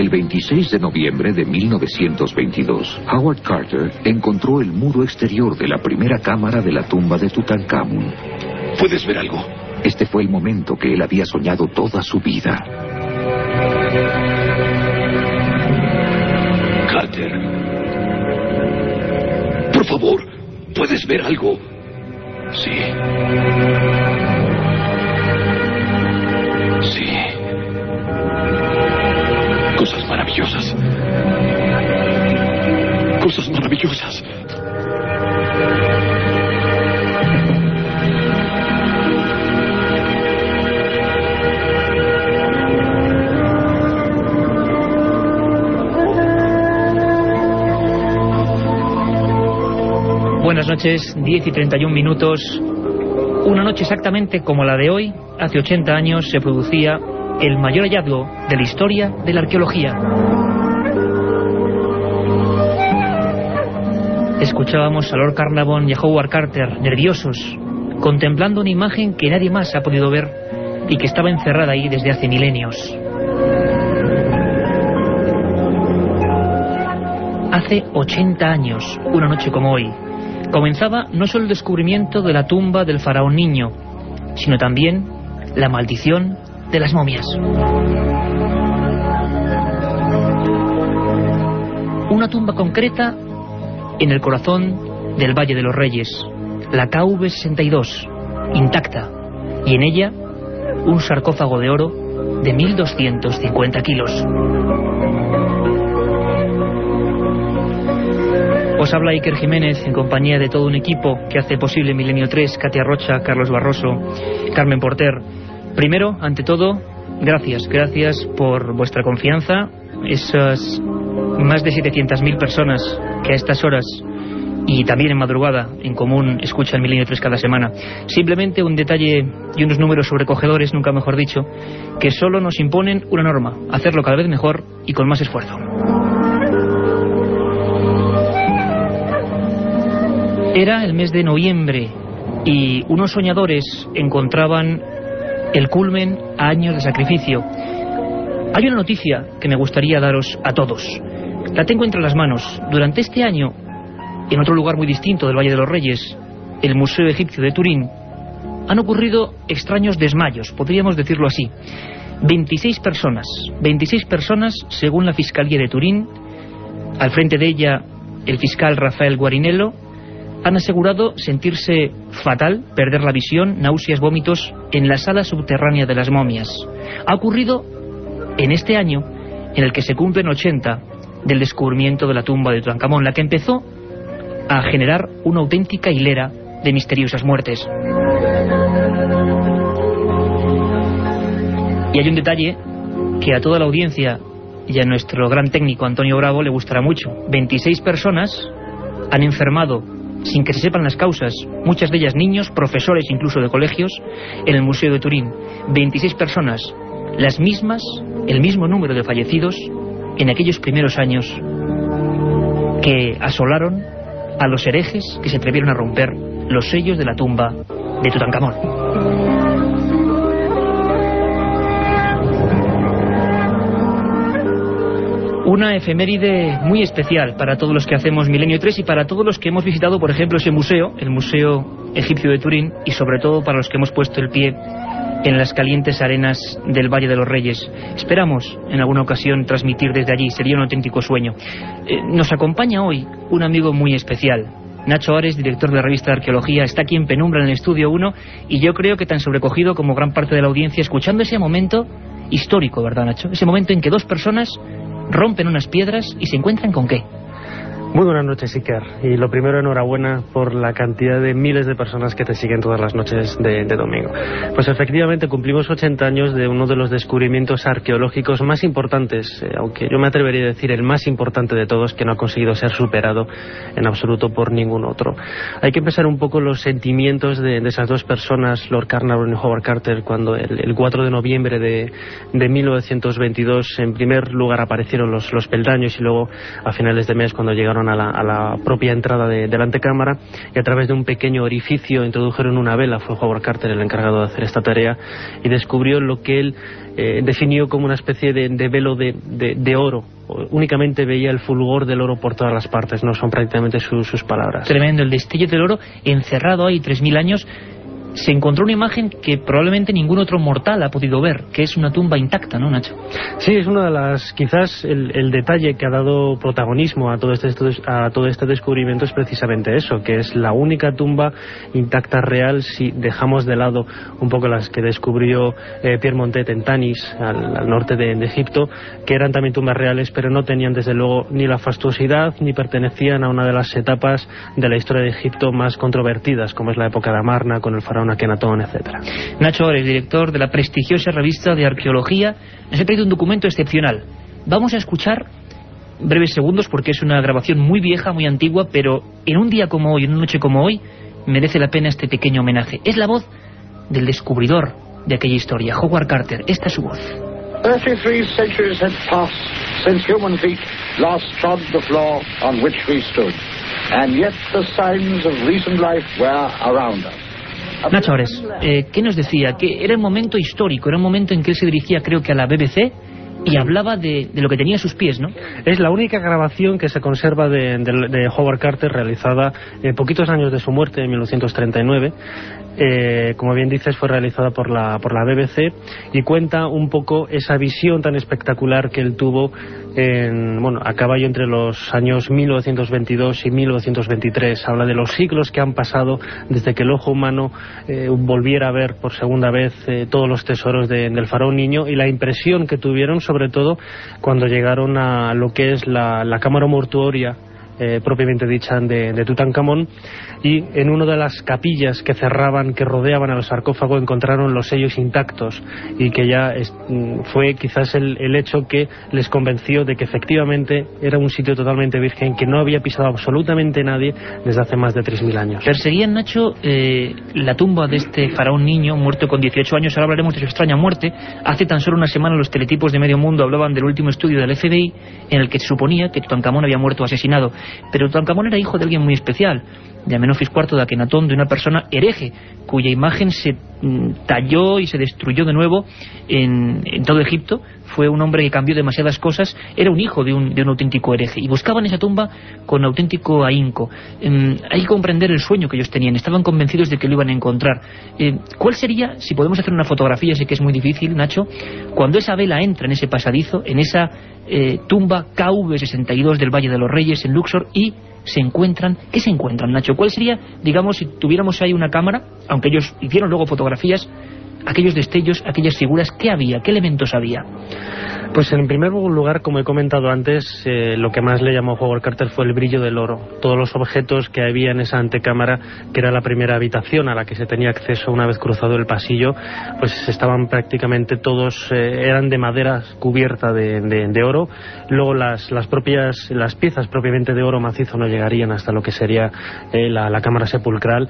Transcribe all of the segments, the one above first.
El 26 de noviembre de 1922, Howard Carter encontró el muro exterior de la primera cámara de la tumba de Tutankamón. ¿Puedes ver algo? Este fue el momento que él había soñado toda su vida. Carter. Por favor, ¿puedes ver algo? Sí. Maravillosas. Cosas maravillosas. Buenas noches, 10 y 31 minutos. Una noche exactamente como la de hoy, hace 80 años, se producía el mayor hallazgo de la historia de la arqueología. Escuchábamos a Lord Carnarvon y a Howard Carter nerviosos, contemplando una imagen que nadie más ha podido ver y que estaba encerrada ahí desde hace milenios. Hace 80 años, una noche como hoy, comenzaba no solo el descubrimiento de la tumba del faraón niño, sino también la maldición de las momias. Una tumba concreta en el corazón del Valle de los Reyes, la KV62, intacta, y en ella un sarcófago de oro de 1.250 kilos. Os habla Iker Jiménez en compañía de todo un equipo que hace posible Milenio 3, Katia Rocha, Carlos Barroso, Carmen Porter. Primero, ante todo, gracias, gracias por vuestra confianza, esas más de 700.000 personas que a estas horas y también en madrugada en común escuchan Milenio 3 cada semana. Simplemente un detalle y unos números sobrecogedores, nunca mejor dicho, que solo nos imponen una norma, hacerlo cada vez mejor y con más esfuerzo. Era el mes de noviembre y unos soñadores encontraban el culmen a años de sacrificio. Hay una noticia que me gustaría daros a todos. La tengo entre las manos. Durante este año, en otro lugar muy distinto del Valle de los Reyes, el Museo Egipcio de Turín, han ocurrido extraños desmayos, podríamos decirlo así. 26 personas, 26 personas según la Fiscalía de Turín, al frente de ella el fiscal Rafael Guarinello, han asegurado sentirse fatal, perder la visión, náuseas, vómitos en la sala subterránea de las momias. Ha ocurrido en este año en el que se cumplen 80 del descubrimiento de la tumba de Tutankamón, la que empezó a generar una auténtica hilera de misteriosas muertes. Y hay un detalle que a toda la audiencia y a nuestro gran técnico Antonio Bravo le gustará mucho. 26 personas han enfermado sin que se sepan las causas, muchas de ellas niños, profesores incluso de colegios, en el Museo de Turín. 26 personas, las mismas, el mismo número de fallecidos en aquellos primeros años que asolaron a los herejes que se atrevieron a romper los sellos de la tumba de Tutankamón. Una efeméride muy especial para todos los que hacemos Milenio 3 y para todos los que hemos visitado, por ejemplo, ese museo, el Museo Egipcio de Turín, y sobre todo para los que hemos puesto el pie en las calientes arenas del Valle de los Reyes. Esperamos en alguna ocasión transmitir desde allí, sería un auténtico sueño. Eh, nos acompaña hoy un amigo muy especial, Nacho Ares, director de la revista de Arqueología, está aquí en Penumbra en el Estudio 1 y yo creo que tan sobrecogido como gran parte de la audiencia escuchando ese momento histórico, ¿verdad Nacho? Ese momento en que dos personas rompen unas piedras y se encuentran con qué. Muy buenas noches, Iker. Y lo primero, enhorabuena por la cantidad de miles de personas que te siguen todas las noches de, domingo. Pues efectivamente cumplimos 80 años de uno de los descubrimientos arqueológicos más importantes, eh, aunque yo me atrevería a decir el más importante de todos, que no ha conseguido ser superado en absoluto por ningún otro. Hay que empezar un poco los sentimientos de, esas dos personas, Lord Carnarvon y Howard Carter, cuando el, 4 de noviembre de, 1922 en primer lugar aparecieron los, los peldaños y luego a finales de mes cuando llegaron a la, propia entrada de, la antecámara y a través de un pequeño orificio introdujeron una vela. Fue Howard Carter el encargado de hacer esta tarea y descubrió lo que él eh, definió como una especie de, velo de, oro. Únicamente veía el fulgor del oro por todas las partes, no son prácticamente sus palabras. Tremendo, el destello del oro encerrado ahí 3.000 años se encontró una imagen que probablemente ningún otro mortal ha podido ver, que es una tumba intacta, ¿no, Nacho? Sí, es una de las, quizás el, detalle que ha dado protagonismo a todo, este, a todo este descubrimiento es precisamente eso, que es la única tumba intacta real si dejamos de lado un poco las que descubrió eh, Pierre Montet en Tanis, al, norte de, Egipto, que eran también tumbas reales, pero no tenían desde luego ni la fastuosidad ni pertenecían a una de las etapas de la historia de Egipto más controvertidas, como es la época de Amarna con el faraón etcétera. Nacho Ores, director de la prestigiosa revista de arqueología, nos ha traído un documento excepcional. Vamos a escuchar breves segundos porque es una grabación muy vieja, muy antigua, pero en un día como hoy, en una noche como hoy, merece la pena este pequeño homenaje. Es la voz del descubridor de aquella historia, Howard Carter. Esta es su voz. 33 centuries had passed since human feet last trod the floor on which we stood, and yet the signs of recent life were around us. Nacho Ores, eh, ¿qué nos decía? Que era un momento histórico, era un momento en que él se dirigía creo que a la BBC y hablaba de, lo que tenía a sus pies, ¿no? Es la única grabación que se conserva de, Howard Carter realizada eh, poquitos años de su muerte, en 1939. Eh, como bien dices, fue realizada por la, por la BBC y cuenta un poco esa visión tan espectacular que él tuvo en, bueno, a caballo entre los años 1922 y 1923. Habla de los siglos que han pasado desde que el ojo humano eh, volviera a ver por segunda vez eh, todos los tesoros del faraón niño y la impresión que tuvieron, sobre todo, cuando llegaron a lo que es la cámara mortuoria eh, propiamente dicha de, Tutankamón y en una de las capillas que cerraban, que rodeaban al sarcófago encontraron los sellos intactos y que ya mm, fue quizás el, el, hecho que les convenció de que efectivamente era un sitio totalmente virgen que no había pisado absolutamente nadie desde hace más de 3.000 años. Perseguían, Nacho, eh, la tumba de este faraón niño muerto con 18 años, ahora hablaremos de su extraña muerte. Hace tan solo una semana los teletipos de medio mundo hablaban del último estudio del FBI en el que se suponía que Tutankamón había muerto asesinado. Pero Tutankamón era hijo de alguien muy especial, de Amenofis IV de Akenatón, de una persona hereje, cuya imagen se mm, talló y se destruyó de nuevo en, todo Egipto. Fue un hombre que cambió demasiadas cosas, era un hijo de un, auténtico hereje. Y buscaban esa tumba con auténtico ahínco. Em, hay que comprender el sueño que ellos tenían, estaban convencidos de que lo iban a encontrar. Em, ¿Cuál sería, si podemos hacer una fotografía, sé que es muy difícil, Nacho, cuando esa vela entra en ese pasadizo, en esa eh, tumba KV62 del Valle de los Reyes en Luxor y se encuentran, ¿qué se encuentran, Nacho? ¿Cuál sería, digamos, si tuviéramos ahí una cámara, aunque ellos hicieron luego fotografías, aquellos destellos, aquellas figuras, ¿qué había? ¿Qué elementos había? Pues en primer lugar, como he comentado antes, eh, lo que más le llamó a Howard Carter fue el brillo del oro. Todos los objetos que había en esa antecámara, que era la primera habitación a la que se tenía acceso una vez cruzado el pasillo, pues estaban prácticamente todos, eh, eran de madera cubierta de, oro. Luego las, las propias, las piezas propiamente de oro macizo no llegarían hasta lo que sería eh, la, cámara sepulcral.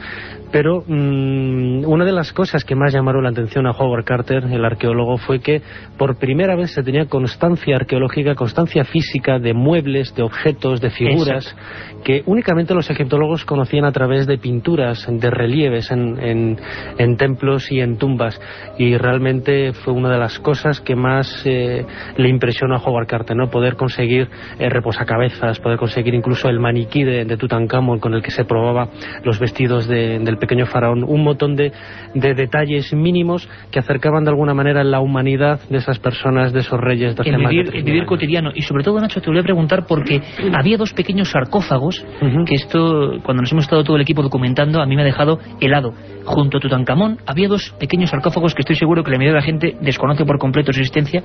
Pero mm, una de las cosas que más llamaron la atención a Howard Carter, el arqueólogo, fue que por primera vez se tenía constancia arqueológica, constancia física de muebles, de objetos, de figuras, que únicamente los egiptólogos conocían a través de pinturas, de relieves en, en, templos y en tumbas. Y realmente fue una de las cosas que más eh, le impresionó a Howard Carter, ¿no? Poder conseguir eh, reposacabezas, poder conseguir incluso el maniquí de, de, Tutankamón con el que se probaba los vestidos del pequeño faraón. Un montón de, de detalles mínimos que acercaban de alguna manera la humanidad de esas personas, de esos reyes, dos el de vivir, el vivir cotidiano. Y sobre todo, Nacho, te voy a preguntar porque había dos pequeños sarcófagos que esto, cuando nos hemos estado todo el equipo documentando, a mí me ha dejado helado. Junto a Tutankamón había dos pequeños sarcófagos que estoy seguro que la mayoría de la gente desconoce por completo su existencia,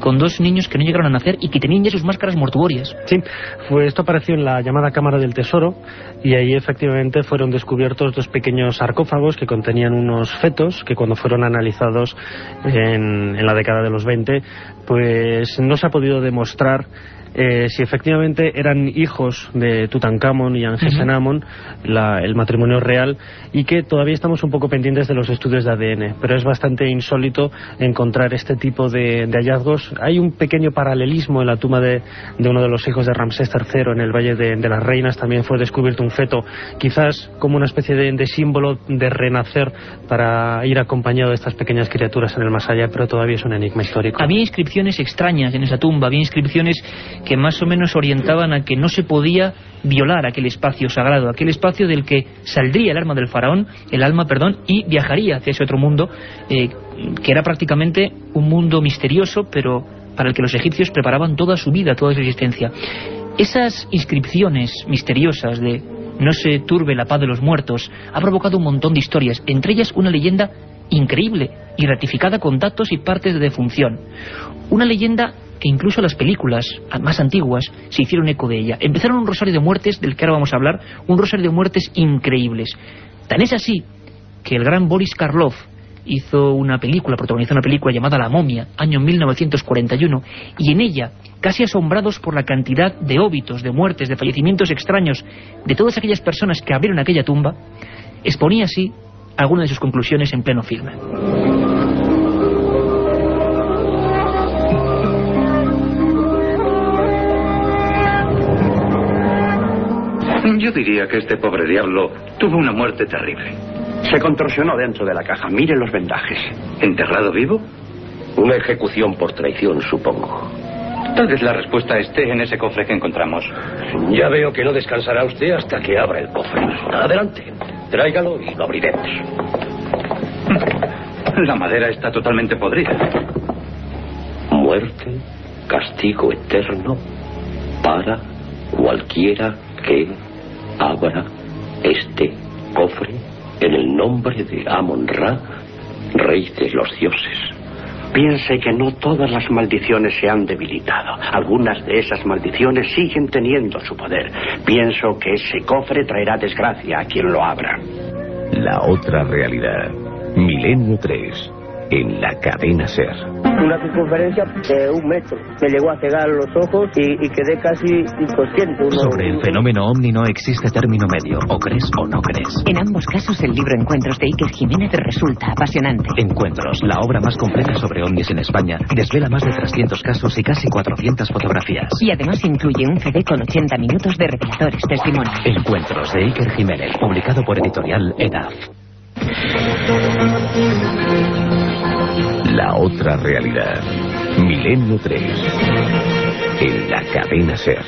con dos niños que no llegaron a nacer y que tenían ya sus máscaras mortuorias. Sí, fue, esto apareció en la llamada Cámara del Tesoro y ahí efectivamente fueron descubiertos dos pequeños sarcófagos que contenían unos fetos que cuando fueron analizados en, en la década de los 20 pues no se ha podido demostrar eh, si efectivamente eran hijos de Tutankamón y Angesenamón, la- el matrimonio real, y que todavía estamos un poco pendientes de los estudios de ADN, pero es bastante insólito encontrar este tipo de, de hallazgos. Hay un pequeño paralelismo en la tumba de, de uno de los hijos de Ramsés III en el Valle de, de las Reinas, también fue descubierto un feto, quizás como una especie de, de símbolo de renacer para ir acompañado de estas pequeñas criaturas en el más allá, pero todavía es un enigma histórico. Había inscripciones extrañas en esa tumba, había inscripciones que más o menos orientaban a que no se podía violar aquel espacio sagrado, aquel espacio del que saldría el alma del faraón, el alma, perdón, y viajaría hacia ese otro mundo, eh, que era prácticamente un mundo misterioso, pero para el que los egipcios preparaban toda su vida, toda su existencia. Esas inscripciones misteriosas de no se turbe la paz de los muertos ha provocado un montón de historias, entre ellas una leyenda increíble y ratificada con datos y partes de defunción. Una leyenda que incluso las películas más antiguas se hicieron eco de ella. Empezaron un rosario de muertes del que ahora vamos a hablar, un rosario de muertes increíbles. Tan es así que el gran Boris Karloff hizo una película, protagonizó una película llamada La momia, año 1941, y en ella, casi asombrados por la cantidad de óbitos, de muertes, de fallecimientos extraños de todas aquellas personas que abrieron aquella tumba, exponía así algunas de sus conclusiones en pleno filme. Yo diría que este pobre diablo tuvo una muerte terrible. Se contorsionó dentro de la caja. Mire los vendajes. ¿Enterrado vivo? Una ejecución por traición, supongo. Tal vez la respuesta esté en ese cofre que encontramos. Ya veo que no descansará usted hasta que abra el cofre. Adelante, tráigalo y lo abriremos. La madera está totalmente podrida. Muerte, castigo eterno para cualquiera que abra este cofre en el nombre de Amon-Ra, rey de los dioses. Piense que no todas las maldiciones se han debilitado. Algunas de esas maldiciones siguen teniendo su poder. Pienso que ese cofre traerá desgracia a quien lo abra. La otra realidad. Milenio 3. En la cadena Ser. Una circunferencia de un metro. Me llegó a cegar los ojos y, y quedé casi inconsciente. Uno- Sobre el fenómeno ovni no existe término medio, o crees o no crees. En ambos casos el libro Encuentros de Iker Jiménez resulta apasionante. Encuentros, la obra más completa sobre ovnis en España, desvela más de 300 casos y casi 400 fotografías. Y además incluye un CD con 80 minutos de reveladores testimonios. Encuentros de Iker Jiménez, publicado por editorial EDAF. La otra realidad. Milenio 3. En la cadena Ser.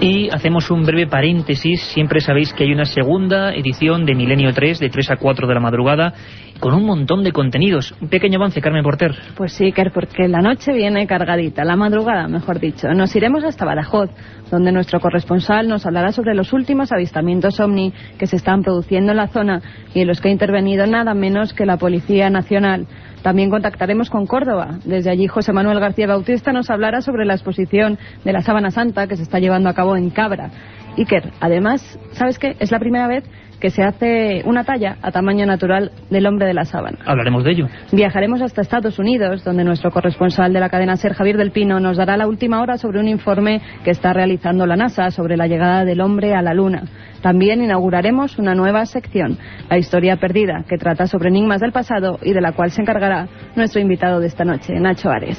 Y hacemos un breve paréntesis. Siempre sabéis que hay una segunda edición de Milenio 3, de 3 a 4 de la madrugada, con un montón de contenidos. Un pequeño avance, Carmen Porter. Pues sí, Iker, porque la noche viene cargadita, la madrugada, mejor dicho. Nos iremos hasta Badajoz, donde nuestro corresponsal nos hablará sobre los últimos avistamientos ovni que se están produciendo en la zona y en los que ha intervenido nada menos que la Policía Nacional. También contactaremos con Córdoba. Desde allí José Manuel García Bautista nos hablará sobre la exposición de la Sábana Santa que se está llevando a cabo en Cabra. Iker, además, ¿sabes qué? Es la primera vez que se hace una talla a tamaño natural del hombre de la sábana. Hablaremos de ello. Viajaremos hasta Estados Unidos, donde nuestro corresponsal de la cadena Ser, Javier del Pino, nos dará la última hora sobre un informe que está realizando la NASA sobre la llegada del hombre a la Luna. También inauguraremos una nueva sección, La historia perdida, que trata sobre enigmas del pasado y de la cual se encargará nuestro invitado de esta noche, Nacho Ares.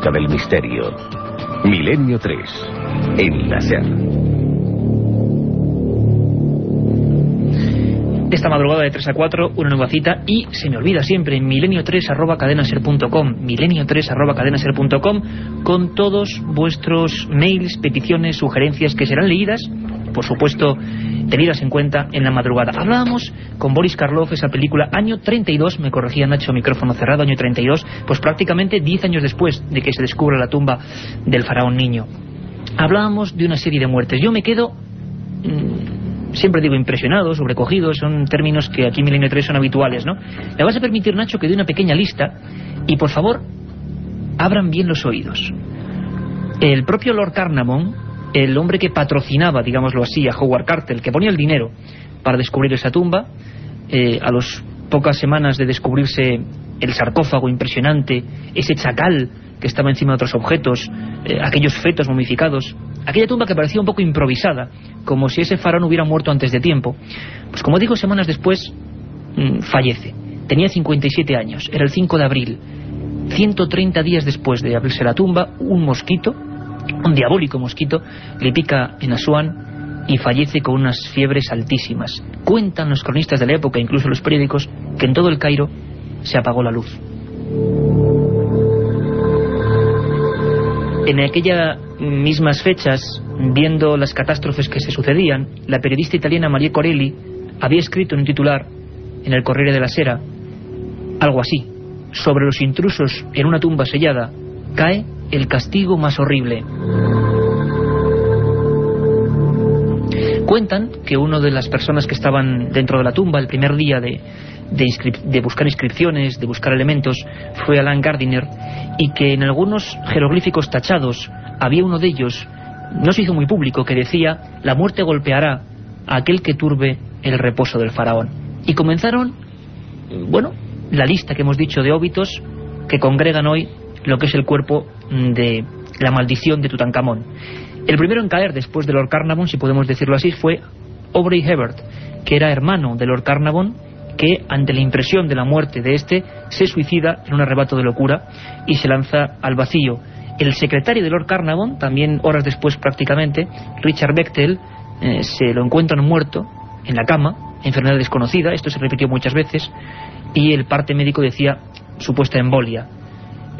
Busca del misterio. Milenio 3. En la Ser. de esta madrugada de 3 a 4, una nueva cita y se me olvida siempre, milenio3 arroba cadenaser.com, milenio3 arroba cadenaser.com con todos vuestros mails, peticiones, sugerencias que serán leídas, por supuesto, tenidas en cuenta en la madrugada. Hablábamos con Boris Karloff, esa película, año 32, me corregía Nacho, micrófono cerrado, año 32, pues prácticamente 10 años después de que se descubra la tumba del faraón niño. Hablábamos de una serie de muertes. Yo me quedo... Mmm, siempre digo impresionado, sobrecogido, son términos que aquí en Milenio 3 son habituales, ¿no? Me vas a permitir, Nacho, que dé una pequeña lista y, por favor, abran bien los oídos. El propio Lord Carnarvon, el hombre que patrocinaba, digámoslo así, a Howard Carter, que ponía el dinero para descubrir esa tumba, eh, a las pocas semanas de descubrirse el sarcófago impresionante, ese chacal que estaba encima de otros objetos, eh, aquellos fetos momificados, aquella tumba que parecía un poco improvisada, como si ese faraón hubiera muerto antes de tiempo. Pues como digo, semanas después mmm, fallece. Tenía 57 años, era el 5 de abril. 130 días después de abrirse la tumba, un mosquito, un diabólico mosquito, le pica en Asuán y fallece con unas fiebres altísimas. Cuentan los cronistas de la época, incluso los periódicos, que en todo el Cairo se apagó la luz. En aquellas mismas fechas, viendo las catástrofes que se sucedían, la periodista italiana Maria Corelli había escrito en un titular en el Corriere de la Sera algo así, sobre los intrusos en una tumba sellada, cae el castigo más horrible. Cuentan que una de las personas que estaban dentro de la tumba el primer día de, de, de, buscar inscripciones, de buscar elementos, fue Alan Gardiner, y que en algunos jeroglíficos tachados había uno de ellos, no se hizo muy público, que decía, la muerte golpeará a aquel que turbe el reposo del faraón. Y comenzaron, bueno, la lista que hemos dicho de óbitos que congregan hoy lo que es el cuerpo de la maldición de Tutankamón. El primero en caer después de Lord Carnarvon, si podemos decirlo así, fue Aubrey Hebert, que era hermano de Lord Carnarvon que ante la impresión de la muerte de este se suicida en un arrebato de locura y se lanza al vacío. El secretario de Lord Carnarvon, también horas después prácticamente, Richard Bechtel, eh, se lo encuentran muerto en la cama, enfermedad desconocida, esto se repitió muchas veces, y el parte médico decía supuesta embolia.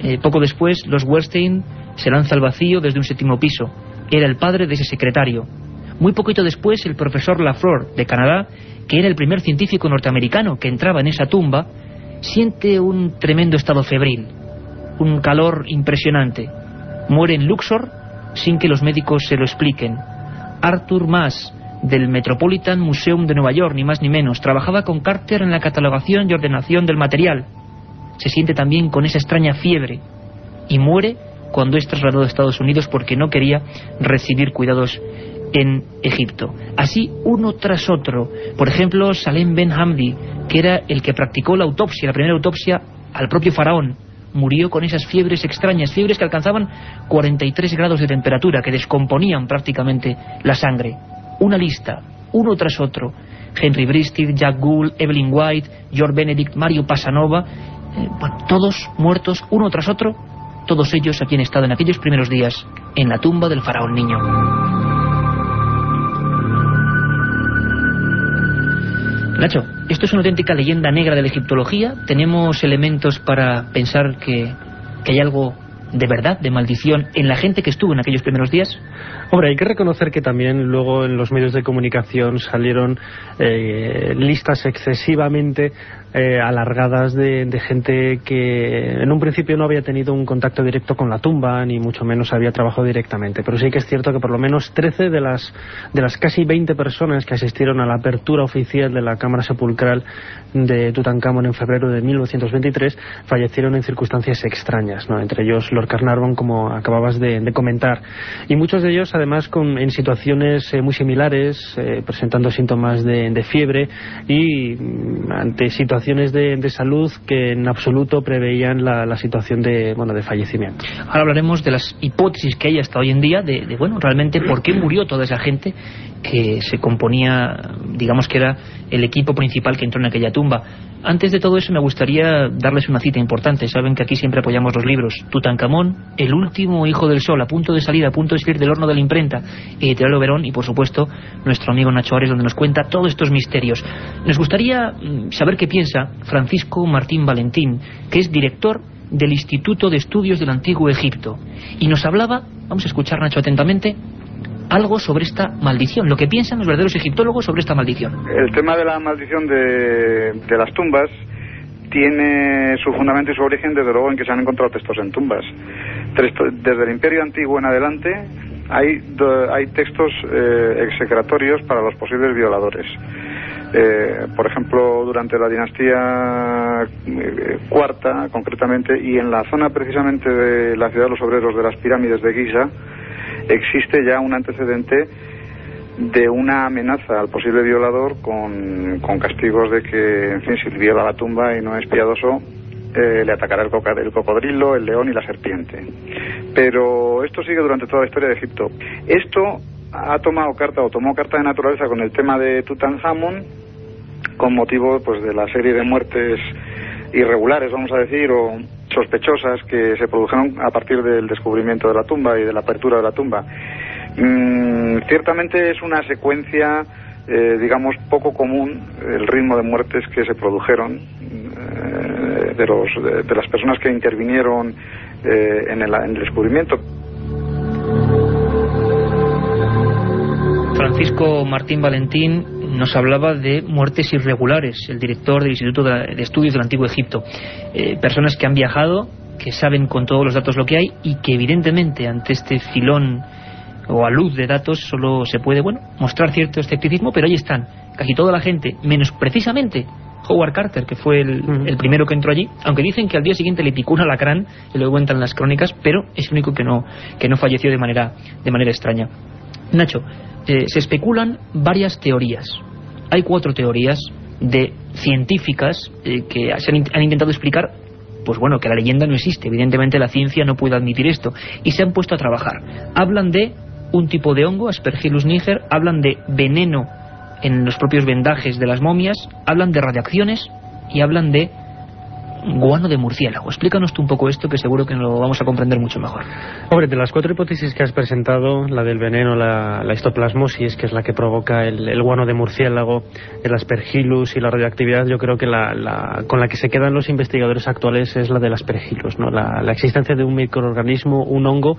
Eh, poco después, los Wellstein se lanza al vacío desde un séptimo piso. Era el padre de ese secretario. Muy poquito después, el profesor Lafleur, de Canadá, que era el primer científico norteamericano que entraba en esa tumba, siente un tremendo estado febril, un calor impresionante. Muere en Luxor sin que los médicos se lo expliquen. Arthur Maas, del Metropolitan Museum de Nueva York, ni más ni menos, trabajaba con Carter en la catalogación y ordenación del material. Se siente también con esa extraña fiebre y muere cuando es trasladado a Estados Unidos porque no quería recibir cuidados en Egipto. Así uno tras otro. Por ejemplo, Salem Ben Hamdi, que era el que practicó la autopsia, la primera autopsia al propio faraón, murió con esas fiebres extrañas, fiebres que alcanzaban 43 grados de temperatura, que descomponían prácticamente la sangre. Una lista, uno tras otro. Henry Bristol, Jack Gould, Evelyn White, George Benedict, Mario Pasanova, eh, bueno, todos muertos uno tras otro, todos ellos aquí han estado en aquellos primeros días en la tumba del faraón niño. Nacho, esto es una auténtica leyenda negra de la egiptología. ¿Tenemos elementos para pensar que, que hay algo de verdad, de maldición, en la gente que estuvo en aquellos primeros días? Hombre, hay que reconocer que también luego en los medios de comunicación salieron eh, listas excesivamente eh, alargadas de, de, gente que en un principio no había tenido un contacto directo con la tumba, ni mucho menos había trabajado directamente. Pero sí que es cierto que por lo menos 13 de las, de las casi 20 personas que asistieron a la apertura oficial de la cámara sepulcral de Tutankamón en febrero de 1923 fallecieron en circunstancias extrañas, ¿no? entre ellos Lord Carnarvon, como acababas de, de comentar. Y muchos de ellos, además, con, en situaciones eh, muy similares, eh, presentando síntomas de, de fiebre y mm, ante situaciones de, de, salud que en absoluto preveían la, la, situación de, bueno, de fallecimiento. Ahora hablaremos de las hipótesis que hay hasta hoy en día, de, de bueno, realmente por qué murió toda esa gente que se componía, digamos que era el equipo principal que entró en aquella tumba. Antes de todo eso me gustaría darles una cita importante. Saben que aquí siempre apoyamos los libros. Tutankamón el último hijo del sol, a punto de salir, a punto de salir del horno de la imprenta, Editorial Verón y por supuesto nuestro amigo Nacho Ares, donde nos cuenta todos estos misterios. Nos gustaría mm, saber qué piensa Francisco Martín Valentín, que es director del Instituto de Estudios del Antiguo Egipto. Y nos hablaba, vamos a escuchar Nacho atentamente, algo sobre esta maldición, lo que piensan los verdaderos egiptólogos sobre esta maldición. El tema de la maldición de, de las tumbas tiene su fundamento y su origen desde luego en que se han encontrado textos en tumbas. Desde el Imperio Antiguo en adelante hay, hay textos eh, execratorios para los posibles violadores. Eh, por ejemplo, durante la dinastía eh, cuarta, concretamente, y en la zona precisamente de la ciudad de los obreros de las pirámides de Giza, existe ya un antecedente de una amenaza al posible violador con, castigos de que, en fin, si viola la tumba y no es piadoso, eh, le atacará el, el, cocodrilo, el león y la serpiente. Pero esto sigue durante toda la historia de Egipto. Esto ha tomado carta o tomó carta de naturaleza con el tema de Tutankamón con motivo pues de la serie de muertes irregulares, vamos a decir, o sospechosas que se produjeron a partir del descubrimiento de la tumba y de la apertura de la tumba. Mm, ciertamente es una secuencia, eh, digamos, poco común el ritmo de muertes que se produjeron de, los, de, las personas que intervinieron eh, en, el, en el descubrimiento. Francisco Martín Valentín nos hablaba de muertes irregulares, el director del Instituto de Estudios del Antiguo Egipto. personas que han viajado, que saben con todos los datos lo que hay y que evidentemente ante este filón o a luz de datos solo se puede, bueno, mostrar cierto escepticismo, pero ahí están, casi toda la gente, menos precisamente Howard Carter, que fue el, primero que entró allí, aunque dicen que al día siguiente le picó un alacrán, y lo cuentan las crónicas, pero es el único que no, que no falleció de manera, de manera extraña. Nacho, eh, se especulan varias teorías. Hay cuatro teorías de científicas eh, que se han, han intentado explicar pues bueno, que la leyenda no existe. Evidentemente la ciencia no puede admitir esto. Y se han puesto a trabajar. Hablan de un tipo de hongo, Aspergillus niger, hablan de veneno en los propios vendajes de las momias, hablan de radiaciones y hablan de guano de murciélago. Explícanos tú un poco esto que seguro que lo vamos a comprender mucho mejor. Hombre, de las cuatro hipótesis que has presentado, la del veneno, la, histoplasmosis, que es la que provoca el, guano de murciélago, el aspergillus y la radioactividad, yo creo que la, con la que se quedan los investigadores actuales es la del aspergillus, ¿no? la, existencia de un microorganismo, un hongo,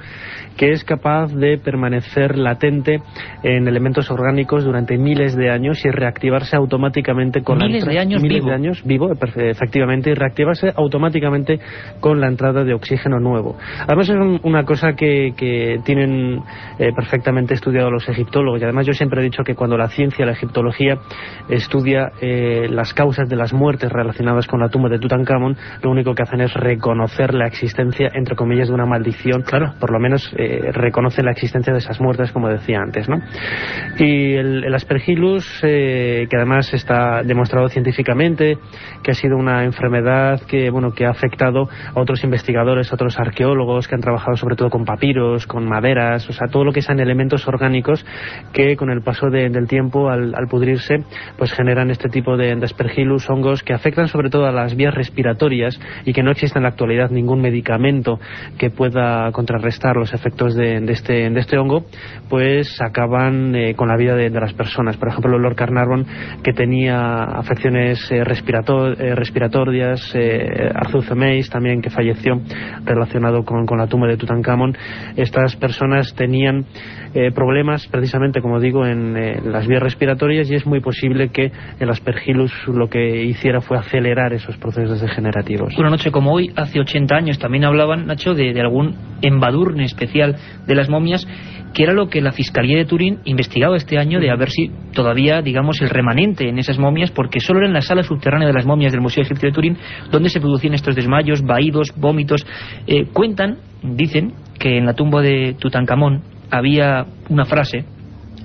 que es capaz de permanecer latente en elementos orgánicos durante miles de años y reactivarse automáticamente con miles de años miles vivo. de años vivo, efectivamente, y reactivar automáticamente con la entrada de oxígeno nuevo. Además es una cosa que, tienen eh, perfectamente estudiado los egiptólogos y además yo siempre he dicho que cuando la ciencia, la egiptología estudia eh, las causas de las muertes relacionadas con la tumba de Tutankamón, lo único que hacen es reconocer la existencia, entre comillas, de una maldición. Claro. Por lo menos eh, reconoce la existencia de esas muertes, como decía antes, ¿no? Y el, el aspergillus, que además está demostrado científicamente que ha sido una enfermedad que, bueno, que ha afectado a otros investigadores, a otros arqueólogos que han trabajado sobre todo con papiros, con maderas, o sea, todo lo que sean elementos orgánicos que con el paso del tiempo, al, pudrirse, pues generan este tipo de, aspergillus, hongos que afectan sobre todo a las vías respiratorias y que no existe en la actualidad ningún medicamento que pueda contrarrestar los efectos de, este, de este hongo, pues acaban eh, con la vida de, las personas. Por ejemplo, Lord Carnarvon, que tenía afecciones eh, eh, respiratorias, eh, Arthur también que falleció relacionado con, la tumba de Tutankamón, estas personas tenían eh, problemas precisamente, como digo, en las vías respiratorias y es muy posible que el aspergillus lo que hiciera fue acelerar esos procesos degenerativos. Una noche como hoy, hace 80 años, también hablaban, Nacho, de, de algún embadurne especial de las momias que era lo que la Fiscalía de Turín investigaba este año de a ver si todavía, digamos, el remanente en esas momias, porque solo era en la sala subterránea de las momias del Museo Egipcio de Turín donde se producían estos desmayos, vaídos, vómitos. Eh, cuentan, dicen, que en la tumba de Tutankamón había una frase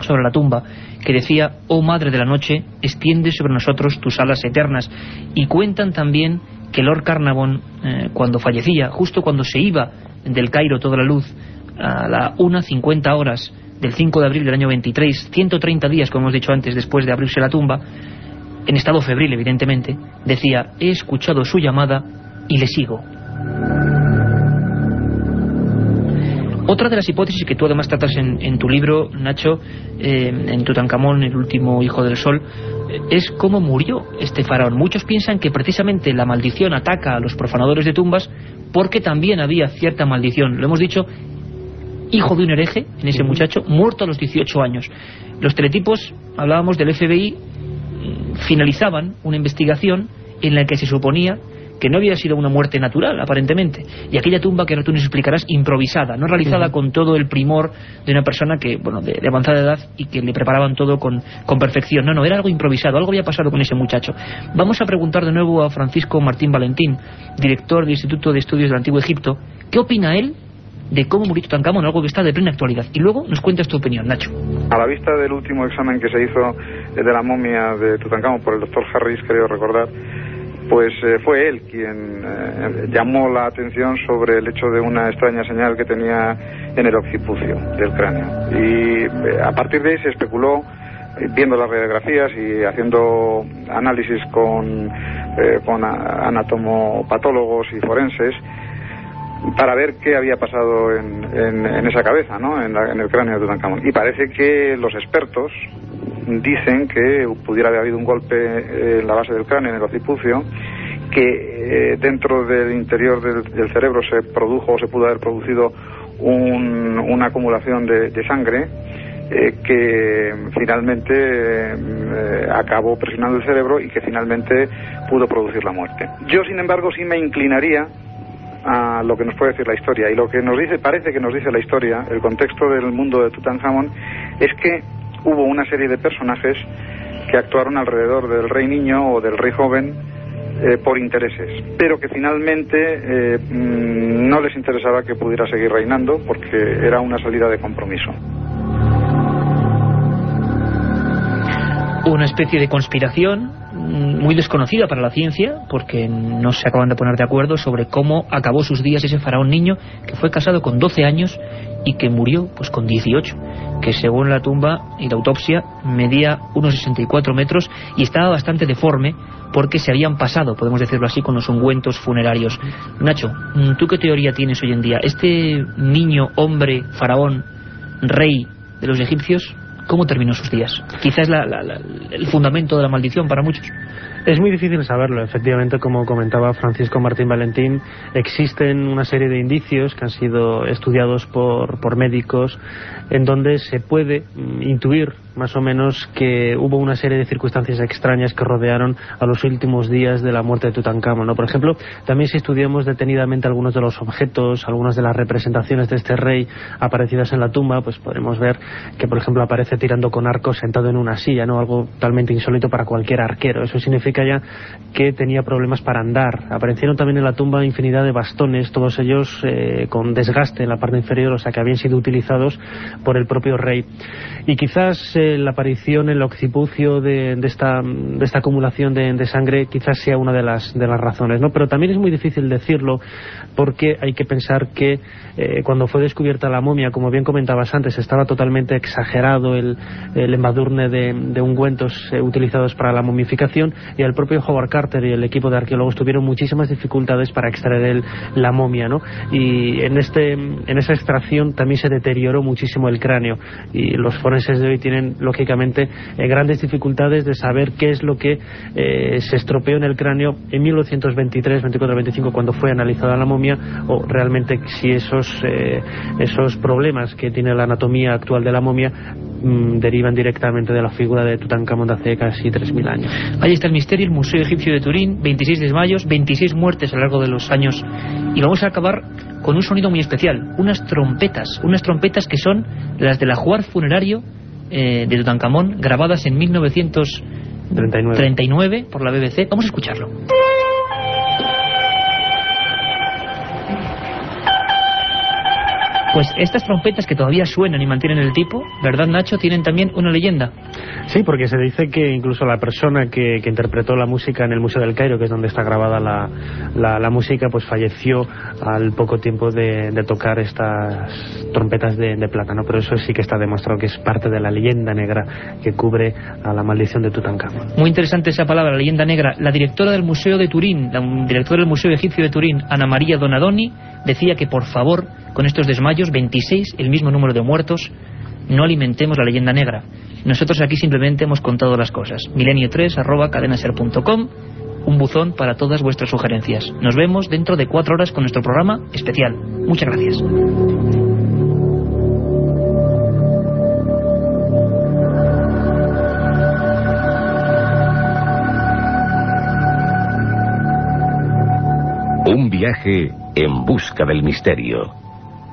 sobre la tumba que decía, oh Madre de la Noche, extiende sobre nosotros tus alas eternas. Y cuentan también que Lord Carnarvon, eh, cuando fallecía, justo cuando se iba del Cairo toda la luz, a la 1.50 horas del 5 de abril del año 23, 130 días, como hemos dicho antes, después de abrirse la tumba, en estado febril, evidentemente, decía, he escuchado su llamada y le sigo. Otra de las hipótesis que tú además tratas en, tu libro, Nacho, eh, en Tutankamón, el último hijo del sol, eh, es cómo murió este faraón. Muchos piensan que precisamente la maldición ataca a los profanadores de tumbas porque también había cierta maldición. Lo hemos dicho, hijo de un hereje, en ese muchacho, muerto a los 18 años. Los teletipos, hablábamos del FBI, finalizaban una investigación en la que se suponía que no había sido una muerte natural, aparentemente. Y aquella tumba que ahora tú nos explicarás, improvisada, no realizada con todo el primor de una persona que, bueno, de, avanzada edad y que le preparaban todo con, con, perfección. No, no, era algo improvisado, algo había pasado con ese muchacho. Vamos a preguntar de nuevo a Francisco Martín Valentín, director del Instituto de Estudios del Antiguo Egipto, ¿qué opina él de cómo murió Tutankamón, algo que está de plena actualidad. Y luego nos cuentas tu opinión, Nacho. A la vista del último examen que se hizo de la momia de Tutankamón por el doctor Harris, creo recordar, pues eh, fue él quien eh, llamó la atención sobre el hecho de una extraña señal que tenía en el occipucio del cráneo. Y eh, a partir de ahí se especuló, viendo las radiografías y haciendo análisis con, con anatomopatólogos y forenses, para ver qué había pasado en, en, esa cabeza, ¿no? en, en el cráneo de Tutankamón. Y parece que los expertos, dicen que pudiera haber habido un golpe en la base del cráneo, en el occipucio, que eh, dentro del interior del, cerebro se produjo o se pudo haber producido una acumulación de, sangre eh, que finalmente eh, acabó presionando el cerebro y que finalmente pudo producir la muerte. Yo, sin embargo, sí me inclinaría a lo que nos puede decir la historia. Y lo que nos dice, parece que nos dice la historia, el contexto del mundo de Tutankamón, es que hubo una serie de personajes que actuaron alrededor del rey niño o del rey joven eh, por intereses, pero que finalmente eh, mm, no les interesaba que pudiera seguir reinando porque era una salida de compromiso. Una especie de conspiración muy desconocida para la ciencia porque no se acaban de poner de acuerdo sobre cómo acabó sus días ese faraón niño que fue casado con 12 años y que murió pues con 18 que según la tumba y la autopsia medía unos 64 metros y estaba bastante deforme porque se habían pasado, podemos decirlo así, con los ungüentos funerarios. Nacho, ¿tú qué teoría tienes hoy en día? ¿Este niño, hombre, faraón, rey de los egipcios, cómo terminó sus días? Quizás el fundamento de la maldición para muchos. Es muy difícil saberlo. Efectivamente, como comentaba Francisco Martín Valentín, existen una serie de indicios que han sido estudiados por, por médicos en donde se puede mm, intuir más o menos que hubo una serie de circunstancias extrañas que rodearon a los últimos días de la muerte de Tutankamón. ¿no? Por ejemplo, también si estudiamos detenidamente algunos de los objetos, algunas de las representaciones de este rey aparecidas en la tumba, pues podremos ver que, por ejemplo, aparece tirando con arco sentado en una silla, ¿no? algo totalmente insólito para cualquier arquero. Eso significa ya que tenía problemas para andar. Aparecieron también en la tumba infinidad de bastones, todos ellos eh, con desgaste en la parte inferior, o sea que habían sido utilizados por el propio rey. Y quizás eh, la aparición, el occipucio de, esta, de esta acumulación de, sangre quizás sea una de las, de las razones, ¿no? Pero también es muy difícil decirlo porque hay que pensar que eh, cuando fue descubierta la momia, como bien comentabas antes, estaba totalmente exagerado el, el embadurne de, de ungüentos utilizados para la momificación y el propio Howard Carter y el equipo de arqueólogos tuvieron muchísimas dificultades para extraer la momia, ¿no? Y en, este, en esa extracción también se deterioró muchísimo el cráneo y los forenses de hoy tienen, lógicamente, eh, grandes dificultades de saber qué es lo que eh, se estropeó en el cráneo en 1923, 24, 25, cuando fue analizada la momia, o realmente si esos, eh, esos problemas que tiene la anatomía actual de la momia mm, derivan directamente de la figura de Tutankamón de hace casi 3.000 años. Ahí está el misterio, el Museo Egipcio de Turín, 26 desmayos, 26 muertes a lo largo de los años. Y vamos a acabar con un sonido muy especial, unas trompetas, unas trompetas que son las del ajuar funerario eh, de Tutankamón, grabadas en 1939 por la BBC. Vamos a escucharlo. Pues estas trompetas que todavía suenan y mantienen el tipo, ¿verdad Nacho? Tienen también una leyenda. Sí, porque se dice que incluso la persona que, interpretó la música en el Museo del Cairo, que es donde está grabada la, la, música, pues falleció al poco tiempo de, tocar estas trompetas de, de plata, ¿no? Pero eso sí que está demostrado que es parte de la leyenda negra que cubre a la maldición de Tutankamón. Muy interesante esa palabra, la leyenda negra. La directora del Museo de Turín, la directora del Museo Egipcio de Turín, Ana María Donadoni, decía que por favor con estos desmayos, 26, el mismo número de muertos. No alimentemos la leyenda negra. Nosotros aquí simplemente hemos contado las cosas. Milenio3 arroba cadenaser.com un buzón para todas vuestras sugerencias. Nos vemos dentro de cuatro horas con nuestro programa especial. Muchas gracias. Un viaje en busca del misterio.